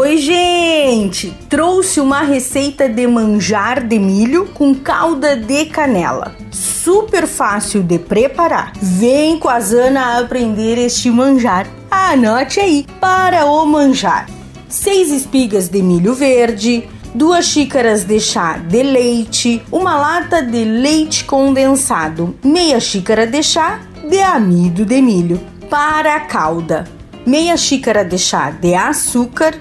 Oi, gente! Trouxe uma receita de manjar de milho com calda de canela. Super fácil de preparar. Vem com a Zana aprender este manjar. Anote aí para o manjar: 6 espigas de milho verde, 2 xícaras de chá de leite, uma lata de leite condensado, meia xícara de chá de amido de milho. Para a calda: meia xícara de chá de açúcar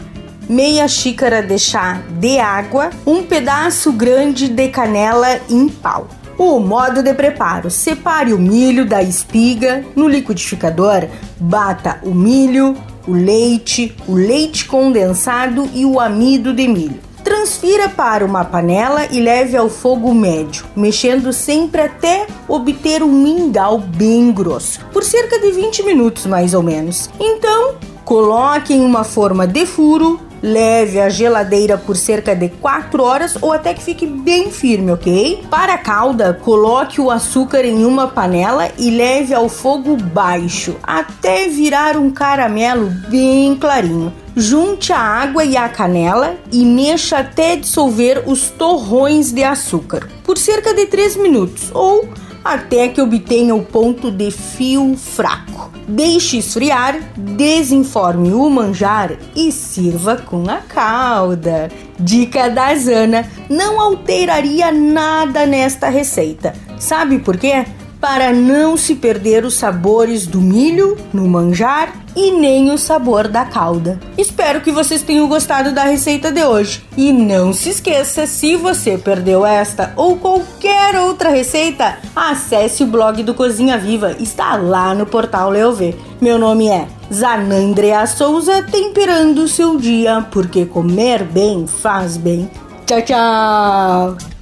meia xícara de chá de água, um pedaço grande de canela em pau. O modo de preparo: separe o milho da espiga no liquidificador, bata o milho, o leite, o leite condensado e o amido de milho. Transfira para uma panela e leve ao fogo médio, mexendo sempre até obter um mingau bem grosso, por cerca de 20 minutos mais ou menos. Então, coloque em uma forma de furo Leve a geladeira por cerca de 4 horas ou até que fique bem firme, ok? Para a calda, coloque o açúcar em uma panela e leve ao fogo baixo até virar um caramelo bem clarinho. Junte a água e a canela e mexa até dissolver os torrões de açúcar por cerca de 3 minutos ou até que obtenha o ponto de fio fraco. Deixe esfriar, desenforme o manjar e sirva com a calda. Dica da Zana: não alteraria nada nesta receita. Sabe por quê? para não se perder os sabores do milho no manjar e nem o sabor da calda. Espero que vocês tenham gostado da receita de hoje. E não se esqueça, se você perdeu esta ou qualquer outra receita, acesse o blog do Cozinha Viva, está lá no portal Leovê. Meu nome é Zanandrea Souza, temperando o seu dia, porque comer bem faz bem. Tchau, tchau!